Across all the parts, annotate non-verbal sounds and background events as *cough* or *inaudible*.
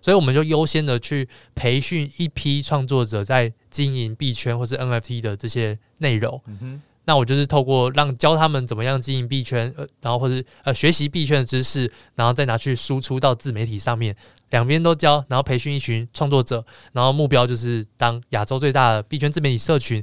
所以我们就优先的去培训一批创作者在经营币圈或是 NFT 的这些内容。那我就是透过让教他们怎么样经营币圈，呃，然后或者呃学习币圈的知识，然后再拿去输出到自媒体上面，两边都教，然后培训一群创作者，然后目标就是当亚洲最大的币圈自媒体社群。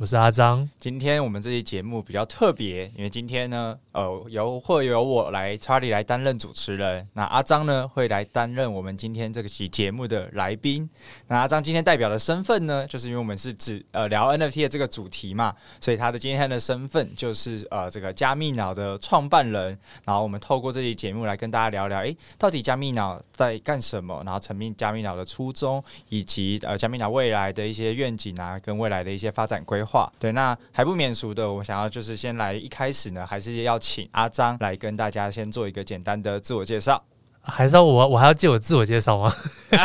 我是阿张，今天我们这期节目比较特别，因为今天呢，呃，由会由我来查理来担任主持人，那阿张呢会来担任我们今天这个期节目的来宾。那阿张今天代表的身份呢，就是因为我们是指呃聊 NFT 的这个主题嘛，所以他的今天的身份就是呃这个加密脑的创办人。然后我们透过这期节目来跟大家聊聊，诶，到底加密脑在干什么？然后成立加密脑的初衷，以及呃加密脑未来的一些愿景啊，跟未来的一些发展规划。话对，那还不免俗的，我想要就是先来一开始呢，还是要请阿张来跟大家先做一个简单的自我介绍。还是要我我还要借我自我介绍吗？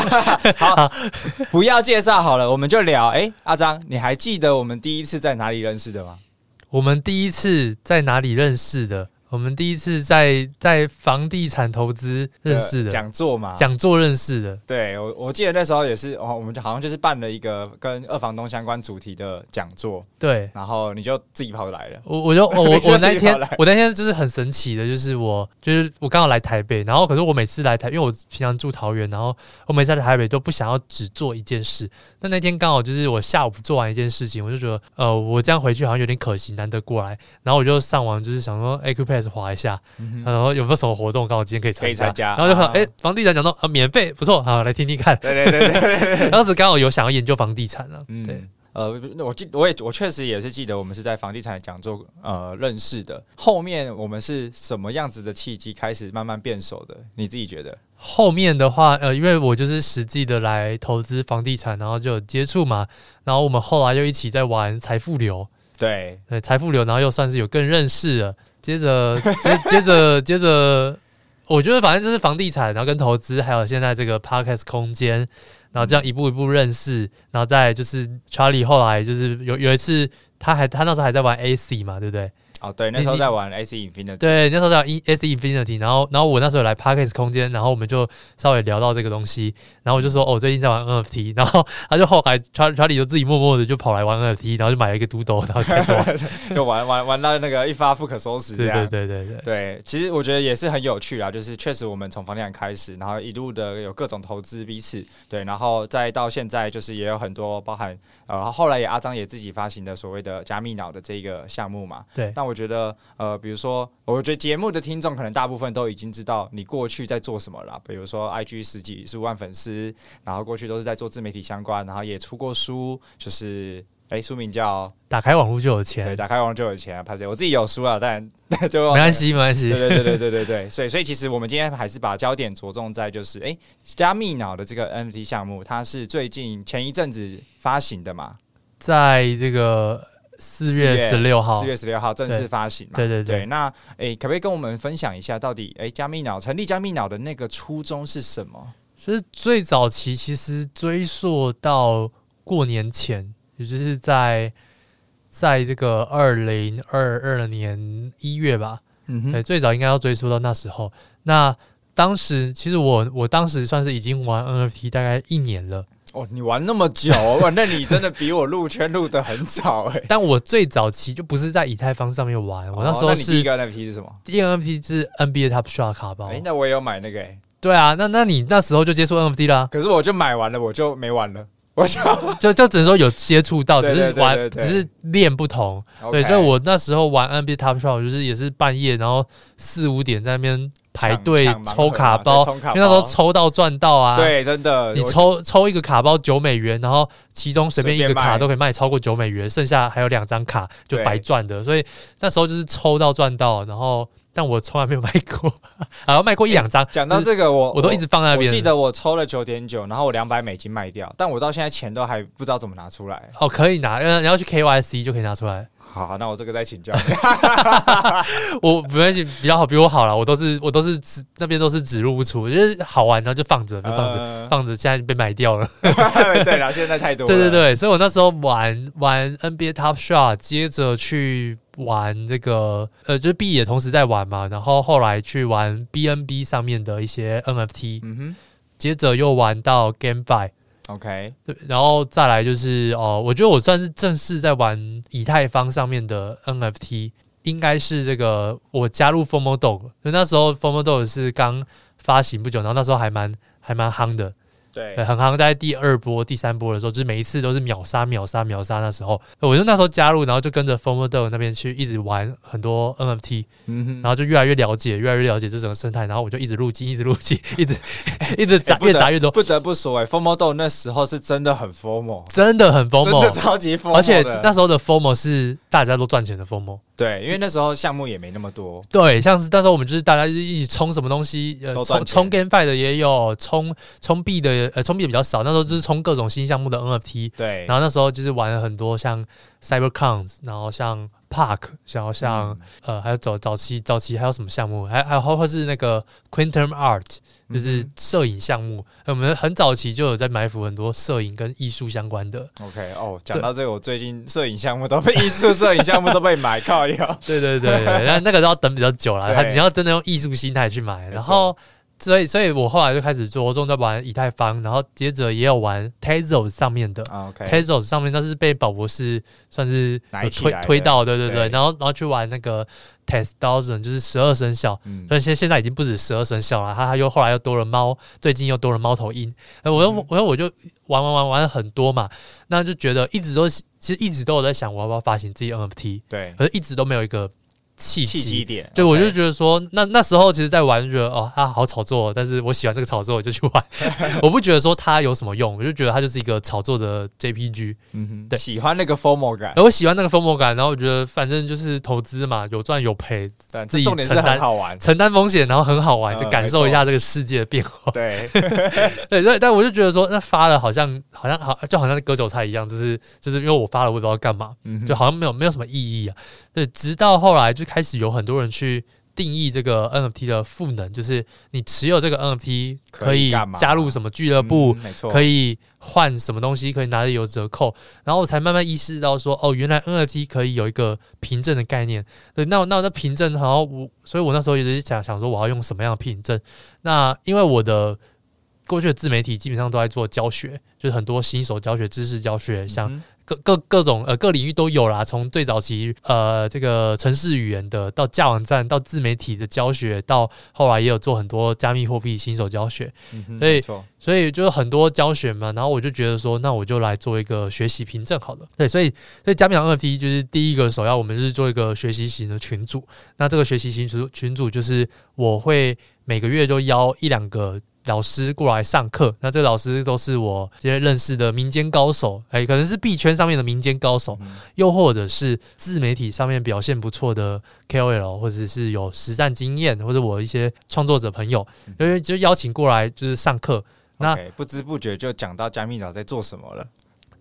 *laughs* 好，不要介绍好了，我们就聊。哎，阿张，你还记得我们第一次在哪里认识的吗？我们第一次在哪里认识的？我们第一次在在房地产投资认识的讲座嘛，讲座认识的。对，我我记得那时候也是，哦，我们就好像就是办了一个跟二房东相关主题的讲座。对，然后你就自己跑来了。我我就我 *laughs* 我那天我那天就是很神奇的，就是我就是我刚好来台北，然后可是我每次来台，因为我平常住桃园，然后我每次来台北都不想要只做一件事。但那天刚好就是我下午做完一件事情，我就觉得呃我这样回去好像有点可惜，难得过来，然后我就上网就是想说 Accupass 滑一下，嗯、然后有没有什么活动？刚好今天可以参加，加，然后就说：“哎、欸，房地产讲到啊，免费，不错，好来听听看。”对对对对，*laughs* 当时刚好有想要研究房地产了。嗯，对，呃，我记我也我确实也是记得我们是在房地产讲座呃认识的。后面我们是什么样子的契机开始慢慢变熟的？你自己觉得？后面的话，呃，因为我就是实际的来投资房地产，然后就有接触嘛，然后我们后来又一起在玩财富流，对对，财富流，然后又算是有更认识了。接着，接接着，*laughs* 接着，我觉得反正就是房地产，然后跟投资，还有现在这个 Podcast 空间，然后这样一步一步认识，然后再就是 Charlie 后来就是有有一次，他还他那时候还在玩 AC 嘛，对不对？哦，对，那时候在玩 AC Infinity，对，那时候在玩 AC Infinity，然后，然后我那时候来 Podcast 空间，然后我们就稍微聊到这个东西，然后我就说，哦，最近在玩 NFT，然后他就后来查查理就自己默默的就跑来玩 NFT，然后就买了一个 Doodle，然后开始玩，*laughs* 就玩玩玩到那个一发不可收拾，对对对对对，对，其实我觉得也是很有趣啊，就是确实我们从房地产开始，然后一路的有各种投资彼此，对，然后再到现在就是也有很多包含呃，后来也阿张也自己发行的所谓的加密脑的这个项目嘛，对，但我觉得呃。比如说，我觉得节目的听众可能大部分都已经知道你过去在做什么了。比如说，IG 十几十五万粉丝，然后过去都是在做自媒体相关，然后也出过书，就是哎，书名叫《打开网络就有钱》。对，打开网络就有钱啊！拍谢，我自己有书啊，但 *laughs* 就没关系，没关系。对对对对对对对，所以所以其实我们今天还是把焦点着重在就是哎，加密脑的这个 NFT 项目，它是最近前一阵子发行的嘛，在这个。四月十六号，四月十六号正式发行嘛？对对对，对。那诶、欸，可不可以跟我们分享一下，到底诶、欸，加密脑成立加密脑的那个初衷是什么？其实最早期其实追溯到过年前，也就是在在这个二零二二年一月吧。嗯哼，对，最早应该要追溯到那时候。那当时其实我我当时算是已经玩 NFT 大概一年了。哦，你玩那么久，*laughs* 那你真的比我入圈入的很早哎。*laughs* 但我最早期就不是在以太坊上面玩，我那时候是。第一个 NFT 是什么？第一个 NFT 是 NBA Top Shot 卡包。哎，那我也有买那个哎。对啊，那那你那时候就接触 NFT 啦？可是我就买完了，我就没玩了。我 *laughs* 就就就只能说有接触到，只是玩，只是练不同。对，所以我那时候玩 NBA Top Shot，就是也是半夜，然后四五点在那边。排队抽卡包，因为那时候抽到赚到啊！对，真的，你抽抽一个卡包九美元，然后其中随便一个卡都可以卖超过九美元，剩下还有两张卡就白赚的。所以那时候就是抽到赚到，然后但我从来没有卖过，*laughs* 然后卖过一两张。讲到这个，我我都一直放在那边。我记得我抽了九点九，然后我两百美金卖掉，但我到现在钱都还不知道怎么拿出来。哦，可以拿，你要去 KYC 就可以拿出来。好，那我这个再请教你。*laughs* 我不关系，比较好，比我好了。我都是我都是只那边都是只入不出，我觉得好玩，然后就放着，就放着、呃，放着，现在就被买掉了。*laughs* 对了，现在太多了。对对对，所以我那时候玩玩 NBA Top Shot，接着去玩这个呃，就是 B 也同时在玩嘛，然后后来去玩 BNB 上面的一些 NFT，嗯哼，接着又玩到 GameFi。OK，对，然后再来就是哦，我觉得我算是正式在玩以太坊上面的 NFT，应该是这个我加入 FOMO Dog，就那时候 FOMO Dog 是刚发行不久，然后那时候还蛮还蛮夯的。对，很夯，在第二波、第三波的时候，就是每一次都是秒杀、秒杀、秒杀。那时候，我就那时候加入，然后就跟着 FOMO Dog 那边去一直玩很多 NFT，嗯，然后就越来越了解，越来越了解这整个生态。然后我就一直入金，一直入金，*laughs* 一直 *laughs* 一直砸，越砸越多。不得不说，哎，FOMO Dog 那时候是真的很 formal，真的很 FOMO，真的超级 formal。而且那时候的 formal 是大家都赚钱的 FOMO。对，因为那时候项目也没那么多。对，像是那时候我们就是大家就一起冲什么东西，呃，冲冲 GameFi 的也有，冲冲币的，呃，冲币比较少。那时候就是冲各种新项目的 NFT。对。然后那时候就是玩了很多像 CyberCoins，然后像 Park，然后像、嗯、呃，还有早早期早期还有什么项目，还还有或或是那个 Quintum Art。就是摄影项目，我们很早期就有在埋伏很多摄影跟艺术相关的。OK，哦，讲到这个，我最近摄影项目都被艺术摄影项目都被买靠腰。对对对对，那那个都要等比较久了，你要真的用艺术心态去买，然后。所以，所以我后来就开始着重在玩以太坊，然后接着也有玩 Tezos 上面的。OK，Tezos 上面那是被宝博士算是推推到，对对对。然后，然后去玩那个 Tez Thousand，就是十二生肖。嗯，所以现现在已经不止十二生肖了，他他又后来又多了猫，最近又多了猫头鹰。我又我又我就玩玩玩玩了很多嘛，那就觉得一直都其实一直都有在想我要不要发行自己 NFT，对，可是一直都没有一个。契机点，对，我就觉得说，那那时候其实，在玩觉得哦，他好炒作，但是我喜欢这个炒作，我就去玩。*laughs* 我不觉得说它有什么用，我就觉得它就是一个炒作的 JPG。嗯哼，对，喜欢那个 FOMO 感，我喜欢那个 FOMO 感，然后我觉得反正就是投资嘛，有赚有赔，自己承担好玩，承担风险，然后很好玩，就感受一下这个世界的变化。对，*laughs* 对，所以但我就觉得说，那发了好像好像好，就好像割韭菜一样，就是就是因为我发了，我也不知道干嘛，就好像没有没有什么意义啊。对，直到后来就开始有很多人去定义这个 NFT 的赋能，就是你持有这个 NFT 可以加入什么俱乐部，嗯、没错，可以换什么东西，可以拿着有折扣，然后我才慢慢意识到说，哦，原来 NFT 可以有一个凭证的概念。对，那那那凭证，然后我，所以我那时候一直想想说，我要用什么样的凭证？那因为我的过去的自媒体基本上都在做教学，就是很多新手教学、知识教学，像。嗯各各各种呃各领域都有啦，从最早期呃这个城市语言的，到架网站，到自媒体的教学，到后来也有做很多加密货币新手教学，嗯、所以所以就是很多教学嘛，然后我就觉得说，那我就来做一个学习凭证好了，对，所以所以加密 NFT 就是第一个首要，我们是做一个学习型的群组，那这个学习型群群组就是我会每个月都邀一两个。老师过来上课，那这个老师都是我这些认识的民间高手，哎，可能是币圈上面的民间高手，又或者是自媒体上面表现不错的 KOL，或者是有实战经验，或者我一些创作者朋友，因为就邀请过来就是上课。那不知不觉就讲到加密岛在做什么了。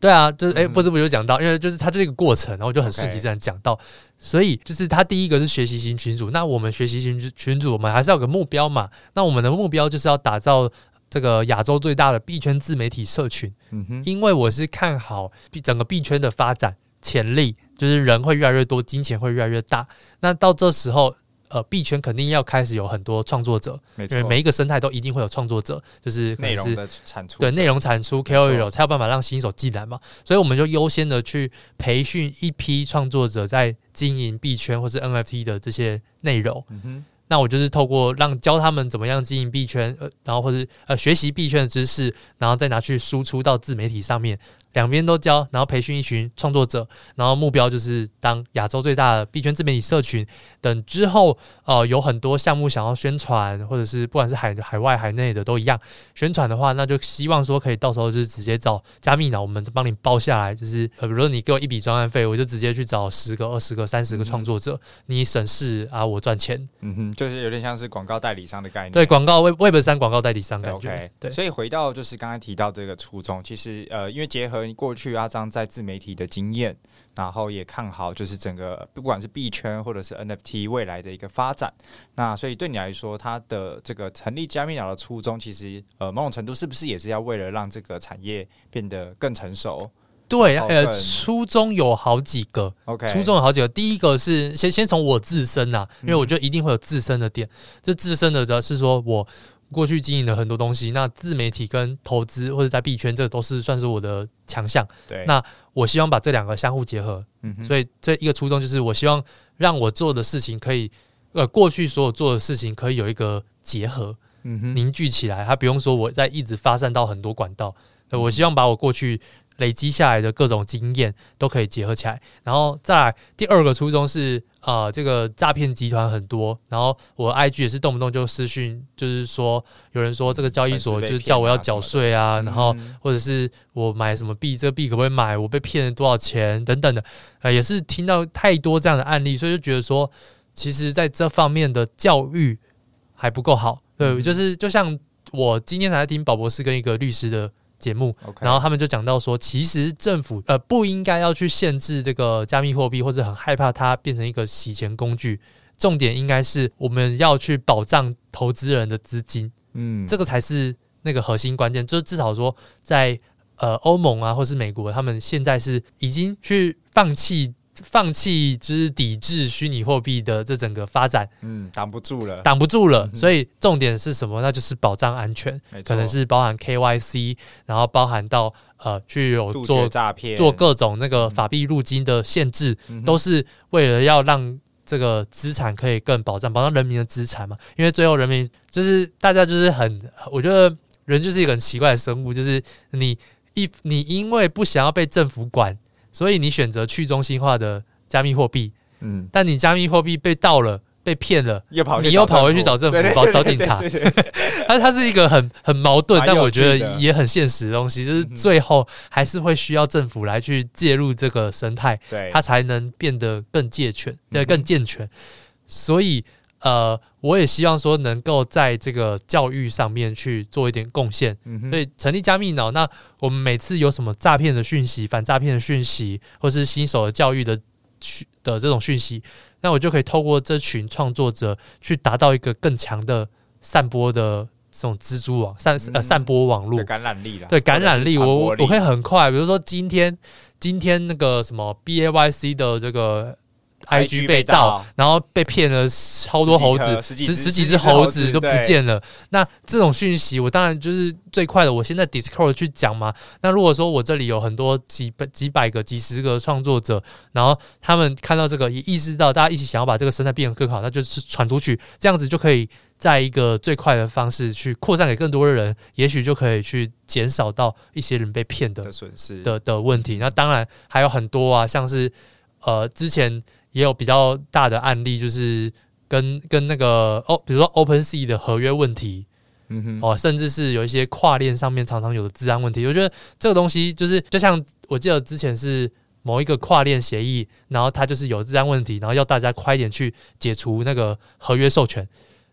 对啊，就是哎，不知不觉就讲到，因为就是它这个过程，然后就很顺其自然讲到，所以就是他第一个是学习型群组，那我们学习型群组，我们还是要有个目标嘛，那我们的目标就是要打造这个亚洲最大的币圈自媒体社群，嗯哼，因为我是看好整个币圈的发展潜力，就是人会越来越多，金钱会越来越大，那到这时候。呃，币圈肯定要开始有很多创作者，因为每一个生态都一定会有创作者，就是内容的产出，对内容产出 KOL 才有办法让新手进来嘛。所以我们就优先的去培训一批创作者，在经营币圈或是 NFT 的这些内容。嗯那我就是透过让教他们怎么样经营币圈，呃，然后或者呃学习币圈的知识，然后再拿去输出到自媒体上面。两边都教，然后培训一群创作者，然后目标就是当亚洲最大的币圈自媒体社群。等之后，呃，有很多项目想要宣传，或者是不管是海海外海内的都一样，宣传的话，那就希望说可以到时候就是直接找加密脑，我们帮你包下来。就是呃，比如说你给我一笔专案费，我就直接去找十个、二十个、三十个创作者，嗯、你省事啊，我赚钱。嗯哼，就是有点像是广告代理商的概念。对，广告 Web Web 三广告代理商感觉。对，okay, 对，所以回到就是刚才提到这个初衷，其实呃，因为结合。了过去阿张在自媒体的经验，然后也看好就是整个不管是币圈或者是 NFT 未来的一个发展。那所以对你来说，他的这个成立加密鸟的初衷，其实呃某种程度是不是也是要为了让这个产业变得更成熟？对，呃，初衷有好几个。OK，初衷有好几个。第一个是先先从我自身呐、啊，因为我觉得一定会有自身的点。这、嗯、自身的主要是说我过去经营了很多东西，那自媒体跟投资或者在币圈，这都是算是我的强项。对，那我希望把这两个相互结合。嗯哼，所以这一个初衷就是我希望让我做的事情可以，呃，过去所有做的事情可以有一个结合，嗯哼，凝聚起来。它不用说我在一直发散到很多管道。我希望把我过去。累积下来的各种经验都可以结合起来，然后再来第二个初衷是，呃，这个诈骗集团很多，然后我 IG 也是动不动就私讯，就是说有人说这个交易所就是叫我要缴税啊，然后或者是我买什么币，这个币可不可以买？我被骗了多少钱等等的，呃，也是听到太多这样的案例，所以就觉得说，其实在这方面的教育还不够好，对，就是就像我今天还在听宝博士跟一个律师的。节目，Okay. 然后他们就讲到说，其实政府呃不应该要去限制这个加密货币，或者很害怕它变成一个洗钱工具。重点应该是我们要去保障投资人的资金，嗯，这个才是那个核心关键。就是至少说在，在呃欧盟啊，或是美国，他们现在是已经去放弃。放弃就是抵制虚拟货币的这整个发展，嗯，挡不住了，挡不住了。所以重点是什么？那就是保障安全，可能是包含 KYC，然后包含到呃，具有做诈骗、做各种那个法币入金的限制，嗯、都是为了要让这个资产可以更保障，保障人民的资产嘛。因为最后人民就是大家就是很，我觉得人就是一个很奇怪的生物，就是你一你因为不想要被政府管。所以你选择去中心化的加密货币，嗯，但你加密货币被盗了、被骗了，又跑你又跑回去找政府、找找警察，*laughs* 它它是一个很很矛盾，但我觉得也很现实的东西，就是最后还是会需要政府来去介入这个生态，对，它才能变得更健全，对，更健全。所以。呃，我也希望说能够在这个教育上面去做一点贡献，嗯、哼所以成立加密脑。那我们每次有什么诈骗的讯息、反诈骗的讯息，或是新手的教育的的这种讯息，那我就可以透过这群创作者去达到一个更强的散播的这种蜘蛛网、散呃散播网络感染力了。对感染力，我我可以很快，比如说今天今天那个什么 B A Y C 的这个。IG 被盗，然后被骗了超多猴子，十十几只猴子都不见了。那这种讯息，我当然就是最快的。我现在 Discord 去讲嘛。那如果说我这里有很多几百、几百个、几十个创作者，然后他们看到这个，也意识到大家一起想要把这个生态变得更好，那就是传出去，这样子就可以在一个最快的方式去扩散给更多的人，也许就可以去减少到一些人被骗的损失的的问题。那当然还有很多啊，像是呃之前。也有比较大的案例，就是跟跟那个哦，比如说 OpenSea 的合约问题，嗯哼，哦，甚至是有一些跨链上面常常有的治安问题。我觉得这个东西就是，就像我记得之前是某一个跨链协议，然后它就是有治安问题，然后要大家快点去解除那个合约授权。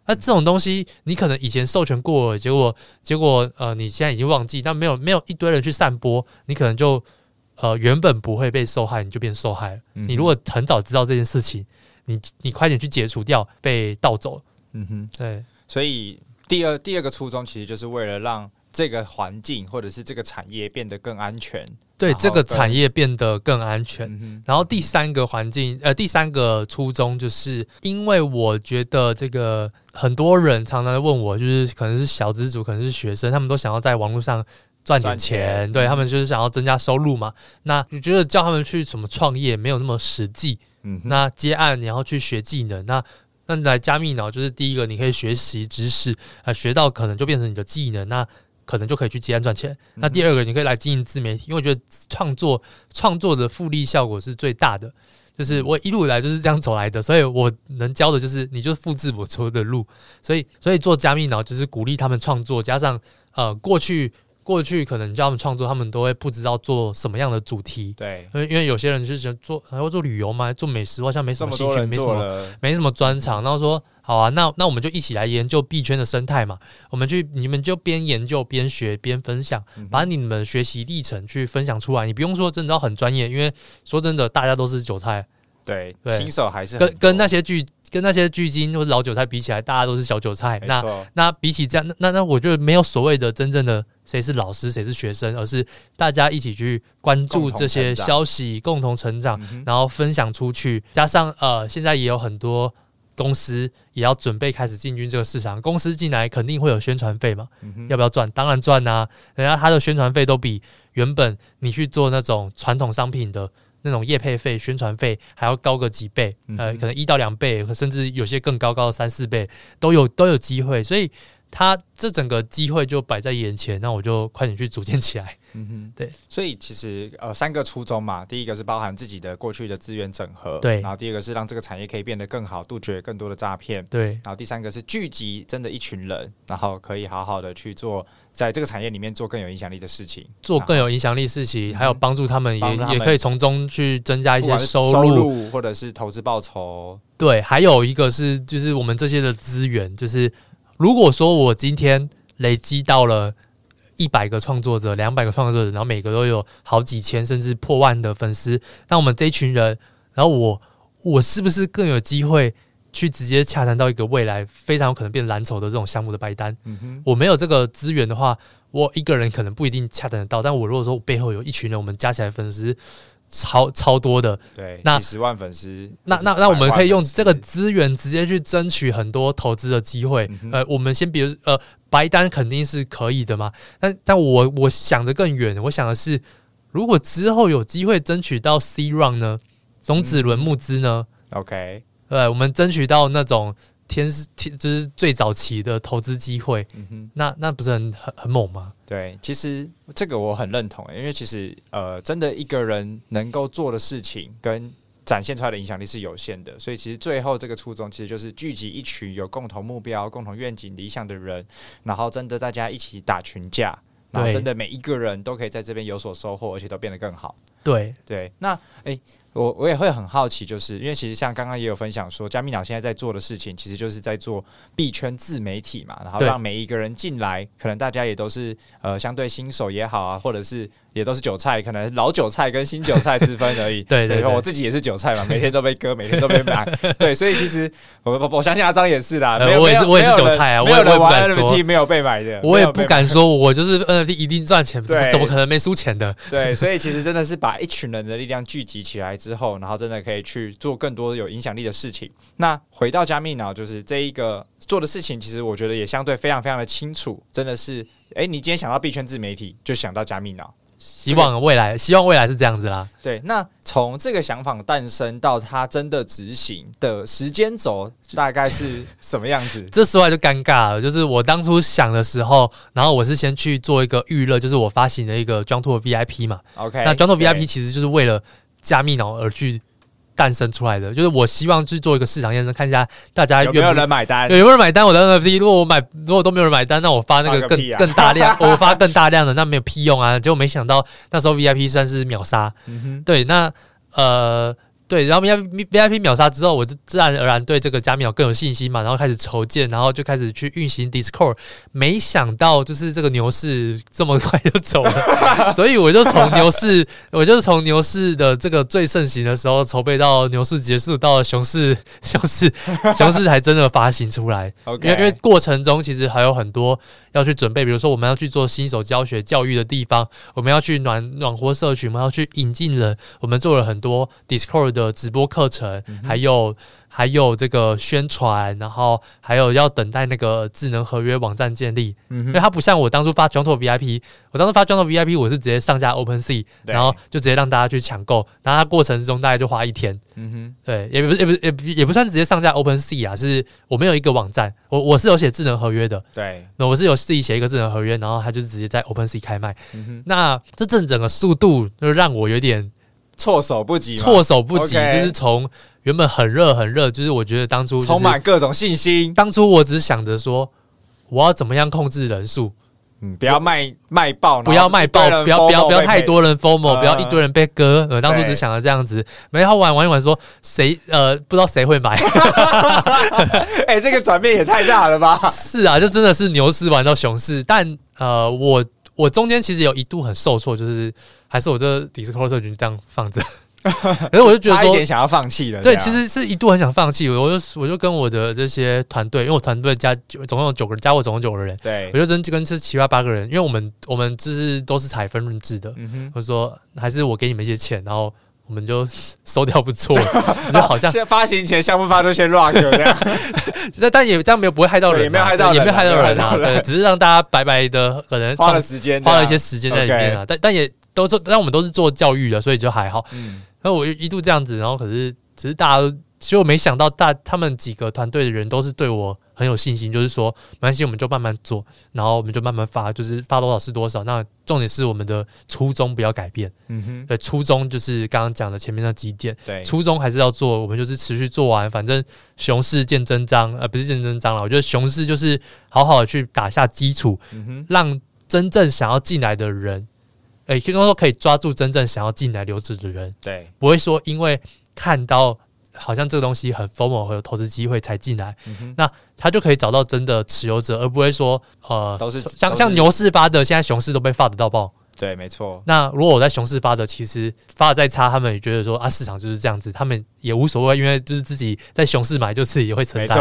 那这种东西，你可能以前授权过了，结果结果呃，你现在已经忘记，但没有没有一堆人去散播，你可能就。呃，原本不会被受害，你就变受害了。嗯、你如果很早知道这件事情，你你快点去解除掉被盗走。嗯哼，对。所以第二第二个初衷其实就是为了让这个环境或者是这个产业变得更安全。对，这个产业变得更安全。嗯、然后第三个环境，呃，第三个初衷就是因为我觉得这个很多人常常问我，就是可能是小资族，可能是学生，他们都想要在网络上。赚点钱，钱对他们就是想要增加收入嘛。那你觉得叫他们去什么创业没有那么实际？嗯，那接案然后去学技能，那那来加密脑就是第一个，你可以学习知识啊，学到可能就变成你的技能，那可能就可以去接案赚钱。那第二个，你可以来经营自媒体，因为我觉得创作创作的复利效果是最大的。就是我一路以来就是这样走来的，所以我能教的就是你就复制我走的路。所以所以做加密脑就是鼓励他们创作，加上呃过去。过去可能叫他们创作，他们都会不知道做什么样的主题。对，因为因为有些人就是想做，还会做旅游嘛，做美食，好像没什么兴趣，没什么没什么专长。然后说好啊，那那我们就一起来研究币圈的生态嘛。我们去，你们就边研究边学边分享，把你们学习历程去分享出来。你不用说真的要很专业，因为说真的，大家都是韭菜。对，对新手还是跟跟那些巨跟那些巨鲸或者老韭菜比起来，大家都是小韭菜。那那比起这样，那那那我觉得没有所谓的真正的谁是老师谁是学生，而是大家一起去关注这些消息，共同成长，嗯、然后分享出去。加上呃，现在也有很多公司也要准备开始进军这个市场，公司进来肯定会有宣传费嘛，嗯、要不要赚？当然赚啊！人家他的宣传费都比原本你去做那种传统商品的。那种业配费、宣传费还要高个几倍，呃，可能一到两倍，甚至有些更高，高三四倍都有都有机会，所以他这整个机会就摆在眼前，那我就快点去组建起来。嗯哼，对，所以其实呃三个初衷嘛，第一个是包含自己的过去的资源整合，对，然后第二个是让这个产业可以变得更好，杜绝更多的诈骗，对，然后第三个是聚集真的一群人，然后可以好好的去做。在这个产业里面做更有影响力的事情，做更有影响力的事情，还有帮助他们也也可以从中去增加一些收入，收入或者是投资报酬。对，还有一个是就是我们这些的资源，就是如果说我今天累积到了一百个创作者、两百个创作者，然后每个都有好几千甚至破万的粉丝，那我们这一群人，然后我我是不是更有机会？去直接洽谈到一个未来非常有可能变蓝筹的这种项目的白单，嗯，我没有这个资源的话，我一个人可能不一定洽谈得到。但我如果说我背后有一群人，我们加起来粉丝超超多的，对，那几十万粉丝，那那那我们可以用这个资源直接去争取很多投资的机会。嗯、呃，我们先比如呃，白单肯定是可以的嘛，但但我我想的更远，我想的是，如果之后有机会争取到 C round 呢，种子轮募资呢、嗯、？OK。对，我们争取到那种天是天，就是最早期的投资机会，嗯哼，那那不是很很很猛吗？对，其实这个我很认同，因为其实呃，真的一个人能够做的事情跟展现出来的影响力是有限的，所以其实最后这个初衷其实就是聚集一群有共同目标、共同愿景、理想的人，然后真的大家一起打群架，然后真的每一个人都可以在这边有所收获，而且都变得更好。对对，那诶。我我也会很好奇，就是因为其实像刚刚也有分享说，加密鸟现在在做的事情，其实就是在做币圈自媒体嘛，然后让每一个人进来，可能大家也都是呃相对新手也好啊，或者是也都是韭菜，可能老韭菜跟新韭菜之分而已。*laughs* 对，对对，我自己也是韭菜嘛，每天都被割，每天都被买。*laughs* 对，所以其实我我我相信阿张也是啦，我也是我也是韭菜啊，我也不敢说没有被买的，我也不敢说我就是 NFT 一定赚钱，怎么怎么可能没输钱的？对，所以其实真的是把一群人的力量聚集起来之后，然后真的。可以去做更多有影响力的事情。那回到加密脑，就是这一个做的事情，其实我觉得也相对非常非常的清楚。真的是，哎、欸，你今天想到币圈自媒体，就想到加密脑。希望未来，希望未来是这样子啦。对，那从这个想法诞生到它真的执行的时间轴，大概是什么样子？*laughs* 这说来就尴尬了。就是我当初想的时候，然后我是先去做一个预热，就是我发行的一个 Jungto VIP 嘛。OK，那 Jungto VIP 其实就是为了加密脑而去。诞生出来的就是我希望去做一个市场验证，看一下大家有没有人买单，有没有人买单我的 NFT。如果我买，如果都没有人买单，那我发那个更更大量，*laughs* 我发更大量的，那没有屁用啊！结果没想到那时候 VIP 算是秒杀，嗯，对，那呃。对，然后 VIP VIP 秒杀之后，我就自然而然对这个加密脑更有信心嘛，然后开始筹建，然后就开始去运行 Discord。没想到就是这个牛市这么 *laughs* 快就走了，所以我就从牛市，我就从牛市的这个最盛行的时候筹备到牛市结束，到了熊市，熊市，熊市才真的发行出来。Okay. 因为因为过程中其实还有很多要去准备，比如说我们要去做新手教学教育的地方，我们要去暖暖和社群，我们要去引进人，我们做了很多 Discord 的。的直播课程，还有还有这个宣传，然后还有要等待那个智能合约网站建立。嗯，因为它不像我当初发 Jungto VIP，我当初发 Jungto VIP，我是直接上架 OpenSea，然后就直接让大家去抢购，然后它过程之中大概就花一天。嗯哼，对，也不是也不也不也不算直接上架 OpenSea 啊，是我没有一个网站，我我是有写智能合约的。对，那我是有自己写一个智能合约，然后它就直接在 OpenSea 开卖。嗯哼，那这整整个速度就让我有点。措手不及，措手不及就是从原本很热很热，就是我觉得当初充满各种信心。当初我只想着说，我要怎么样控制人数，嗯，不要卖卖爆，不要卖爆，不要不要不要太多人 FOMO，不要一堆人被割。呃当初只想着这样子，没好玩玩一玩，说谁呃不知道谁会买。*laughs* 哎，这个转变也太大了吧？是啊，就真的是牛市玩到熊市，但呃，我我中间其实有一度很受挫，就是还是我这 Discord 社群这样放着。*laughs* 可是我就觉得说，差一点想要放弃了。对，其实是一度很想放弃。我就我就跟我的这些团队，因为我团队加总共有九个人，加我总共九个人。对，我就跟跟这七八八个人，因为我们我们就是都是采分润制的。嗯哼，我说还是我给你们一些钱，然后我们就收掉不错。*laughs* 就好像发行前项目发都先 rock 这样，*laughs* 但但也这样没有不会害到人，也没有害到，也没有害到人啊。对，只是让大家白白的可能花了时间，花了一些时间在里面啊。但但也都做，但我们都是做教育的，所以就还好。嗯。然后我一度这样子，然后可是只是大家都，其实我没想到大他们几个团队的人都是对我很有信心，就是说没关系，我们就慢慢做，然后我们就慢慢发，就是发多少是多少。那重点是我们的初衷不要改变，嗯哼，对，初衷就是刚刚讲的前面那几点，对，初衷还是要做，我们就是持续做完，反正熊市见真章，呃，不是见真章了，我觉得熊市就是好好的去打下基础，嗯哼，让真正想要进来的人。诶，听说可以抓住真正想要进来留职的人，对，不会说因为看到好像这个东西很 FOMO 和有投资机会才进来，嗯、那他就可以找到真的持有者，而不会说呃，都是像像牛市发的，现在熊市都被发得到爆，对，没错。那如果我在熊市发的，其实发的再差，他们也觉得说啊，市场就是这样子，他们也无所谓，因为就是自己在熊市买，就自己也会承担。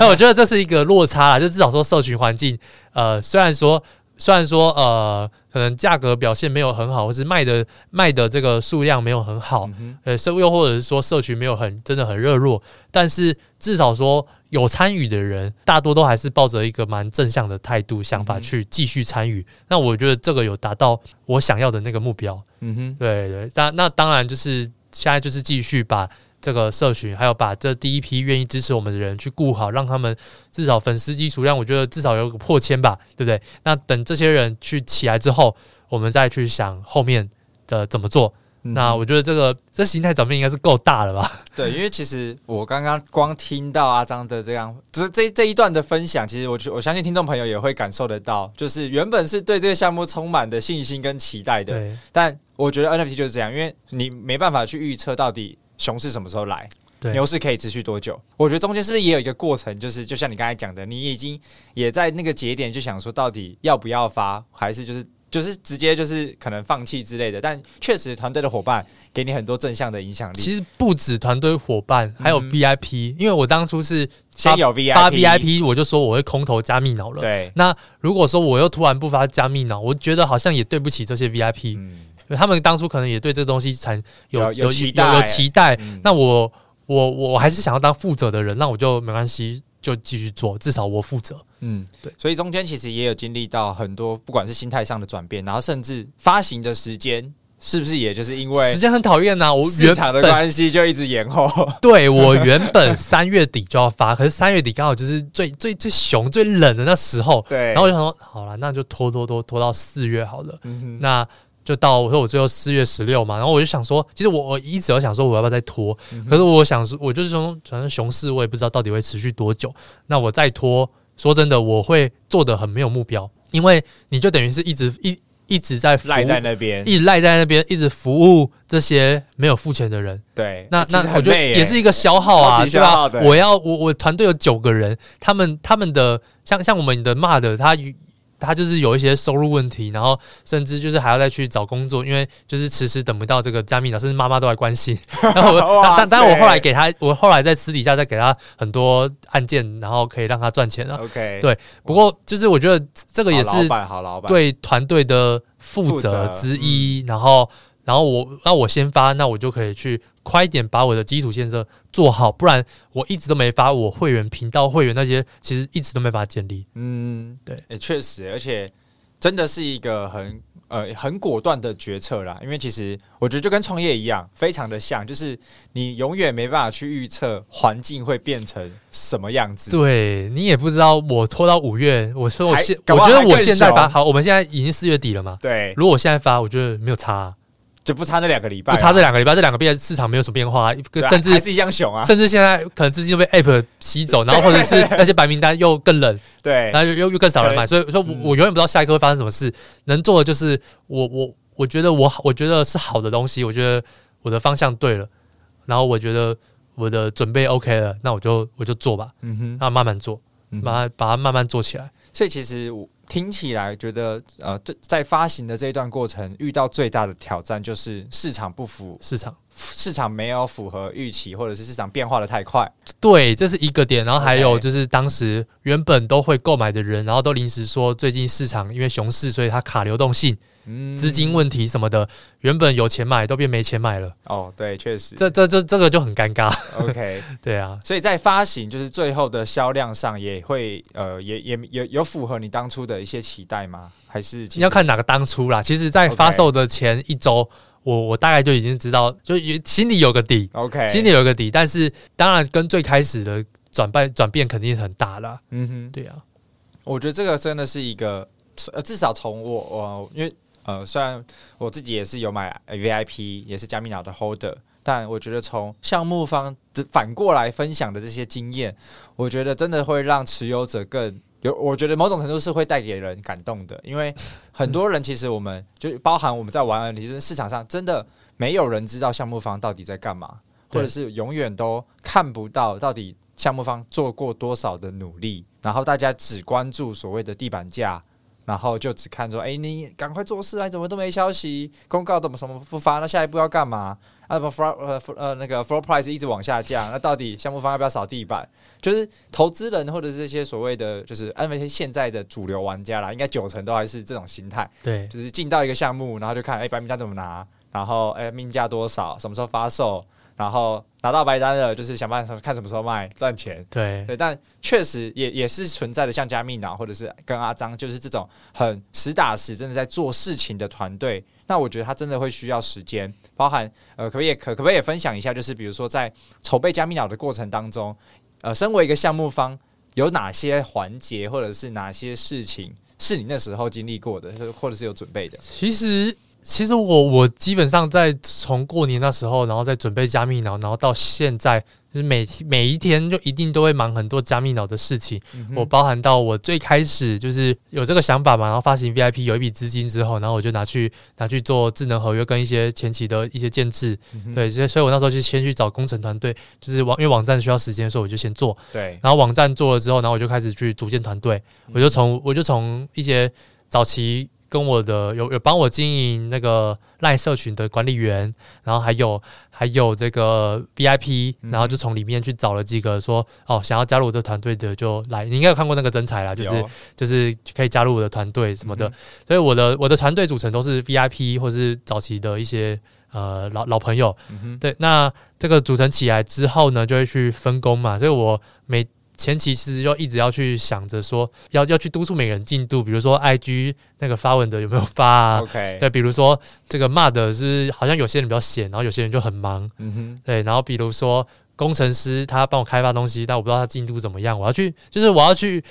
那我觉得这是一个落差啦，就至少说社群环境，呃，虽然说。虽然说呃，可能价格表现没有很好，或是卖的卖的这个数量没有很好，嗯、呃，社又或者是说社群没有很真的很热络，但是至少说有参与的人，大多都还是抱着一个蛮正向的态度想法去继续参与。嗯、那我觉得这个有达到我想要的那个目标。嗯哼，对对，那那当然就是现在就是继续把。这个社群，还有把这第一批愿意支持我们的人去顾好，让他们至少粉丝基础量，我觉得至少有个破千吧，对不对？那等这些人去起来之后，我们再去想后面的怎么做。嗯、那我觉得这个这形态转变应该是够大了吧？对，因为其实我刚刚光听到阿张的这样，只是这这一段的分享，其实我我相信听众朋友也会感受得到，就是原本是对这个项目充满的信心跟期待的，但我觉得 NFT 就是这样，因为你没办法去预测到底。熊市什么时候来？对牛市可以持续多久？我觉得中间是不是也有一个过程？就是就像你刚才讲的，你已经也在那个节点就想说，到底要不要发，还是就是就是直接就是可能放弃之类的？但确实，团队的伙伴给你很多正向的影响力。其实不止团队伙伴，还有 VIP，、嗯、因为我当初是先有 VIP，发 VIP，我就说我会空投加密脑了。对，那如果说我又突然不发加密脑，我觉得好像也对不起这些 VIP。嗯他们当初可能也对这东西产有有有期待，有期待。那我我我还是想要当负责的人，那我就没关系，就继续做，至少我负责。嗯，对。所以中间其实也有经历到很多，不管是心态上的转变，然后甚至发行的时间，是不是也就是因为时间很讨厌呢？我市场的关系就一直延后。*laughs* 对，我原本三月底就要发，可是三月底刚好就是最最最熊、最冷的那时候。对。然后我就想说，好了，那就拖拖拖拖到四月好了。嗯。那。就到我说我最后四月十六嘛，然后我就想说，其实我我一直有想说我要不要再拖，嗯、可是我想说，我就是说，反正熊市我也不知道到底会持续多久，那我再拖，说真的，我会做的很没有目标，因为你就等于是一直一一直在赖在那边，一直赖在那边，一直服务这些没有付钱的人。对，那那我觉得也是一个消耗啊，对吧？我要我我团队有九个人，他们他们的像像我们的骂的他。他就是有一些收入问题，然后甚至就是还要再去找工作，因为就是迟迟等不到这个加密脑，甚至妈妈都来关心。*laughs* 然后我，*laughs* 但但我后来给他，我后来在私底下再给他很多案件，然后可以让他赚钱了。OK，对。不过就是我觉得这个也是对团队的负责之一。然后，然后我那我先发，那我就可以去。快一点把我的基础建设做好，不然我一直都没发我会员频道会员那些，其实一直都没办法建立。嗯，对，也确实，而且真的是一个很呃很果断的决策啦。因为其实我觉得就跟创业一样，非常的像，就是你永远没办法去预测环境会变成什么样子。对，你也不知道，我拖到五月，我说我现我觉得我现在发好，我们现在已经四月底了嘛。对，如果我现在发，我觉得没有差啊。就不差那两个礼拜，不差这两个礼拜，这两个变市场没有什么变化，甚至还是一样熊啊，甚至现在可能资金又被 App 吸走，*laughs* 然后或者是那些白名单又更冷，对，然后又又更少人买，所以说我我永远不知道下一刻会发生什么事。能做的就是我我我觉得我我觉得是好的东西，我觉得我的方向对了，然后我觉得我的准备 OK 了，那我就我就做吧，嗯哼，那慢慢做，把它把它慢慢做起来。所以其实我。听起来觉得，呃，在发行的这一段过程，遇到最大的挑战就是市场不符，市场市场没有符合预期，或者是市场变化的太快。对，这是一个点。然后还有就是当时原本都会购买的人，然后都临时说最近市场因为熊市，所以它卡流动性。资金问题什么的，原本有钱买都变没钱买了。哦，对，确实，这这这这个就很尴尬。OK，*laughs* 对啊，所以在发行就是最后的销量上，也会呃，也也有有符合你当初的一些期待吗？还是你要看哪个当初啦？其实，在发售的前一周，我我大概就已经知道，就心里有个底。OK，心里有个底，但是当然跟最开始的转变转变肯定是很大的。嗯哼，对啊，我觉得这个真的是一个，呃，至少从我我因为。呃，虽然我自己也是有买 VIP，也是加密脑的 holder，但我觉得从项目方的反过来分享的这些经验，我觉得真的会让持有者更有，我觉得某种程度是会带给人感动的，因为很多人其实我们就包含我们在玩的，其实市场上真的没有人知道项目方到底在干嘛，或者是永远都看不到到底项目方做过多少的努力，然后大家只关注所谓的地板价。然后就只看说，哎，你赶快做事啊！怎么都没消息？公告怎么什么不发？那下一步要干嘛？啊，怎么 floor 呃呃那个 floor price 一直往下降？那到底项目方要不要扫地板？就是投资人或者是这些所谓的，就是安慰现在的主流玩家啦，应该九成都还是这种心态。对，就是进到一个项目，然后就看，哎，白名单怎么拿？然后，哎，命价多少？什么时候发售？然后拿到白单了，就是想办法看什么时候卖赚钱。对对，但确实也也是存在的，像加密脑或者是跟阿张，就是这种很实打实真的在做事情的团队。那我觉得他真的会需要时间，包含呃，可不可以可可不可以也分享一下，就是比如说在筹备加密脑的过程当中，呃，身为一个项目方，有哪些环节或者是哪些事情是你那时候经历过的，或者是有准备的？其实。其实我我基本上在从过年那时候，然后在准备加密脑，然后到现在，就是每每一天就一定都会忙很多加密脑的事情。嗯、我包含到我最开始就是有这个想法嘛，然后发行 VIP 有一笔资金之后，然后我就拿去拿去做智能合约跟一些前期的一些建制。嗯、对，所以所以我那时候就先去找工程团队，就是网因为网站需要时间，所以我就先做。对，然后网站做了之后，然后我就开始去组建团队，嗯、我就从我就从一些早期。跟我的有有帮我经营那个赖社群的管理员，然后还有还有这个 VIP，然后就从里面去找了几个说哦想要加入我的团队的就来，你应该有看过那个征才啦，就是就是可以加入我的团队什么的，嗯、所以我的我的团队组成都是 VIP 或是早期的一些呃老老朋友，嗯、对，那这个组成起来之后呢，就会去分工嘛，所以我每。前期其实就一直要去想着说，要要去督促每个人进度，比如说 IG 那个发文的有没有发啊？OK，对，比如说这个骂的是好像有些人比较闲，然后有些人就很忙，嗯哼，对，然后比如说工程师他帮我开发东西，但我不知道他进度怎么样，我要去就是我要去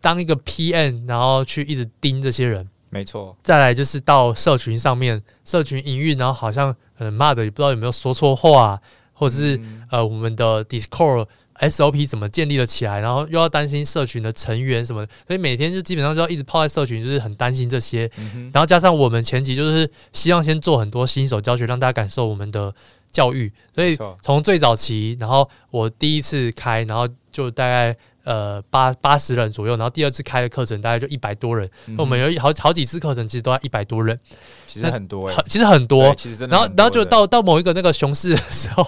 当一个 PM，然后去一直盯这些人，没错。再来就是到社群上面，社群营运，然后好像嗯骂的也不知道有没有说错话，或者是、嗯、呃我们的 Discord。SOP 怎么建立了起来？然后又要担心社群的成员什么，所以每天就基本上就要一直泡在社群，就是很担心这些。嗯、然后加上我们前期就是希望先做很多新手教学，让大家感受我们的教育。所以从最早期，然后我第一次开，然后就大概。呃，八八十人左右，然后第二次开的课程大概就一百多人。嗯、我们有好好几次课程，其实都要一百多人，其实很多、欸，其实很多，其实真的。然后，然后就到到某一个那个熊市的时候，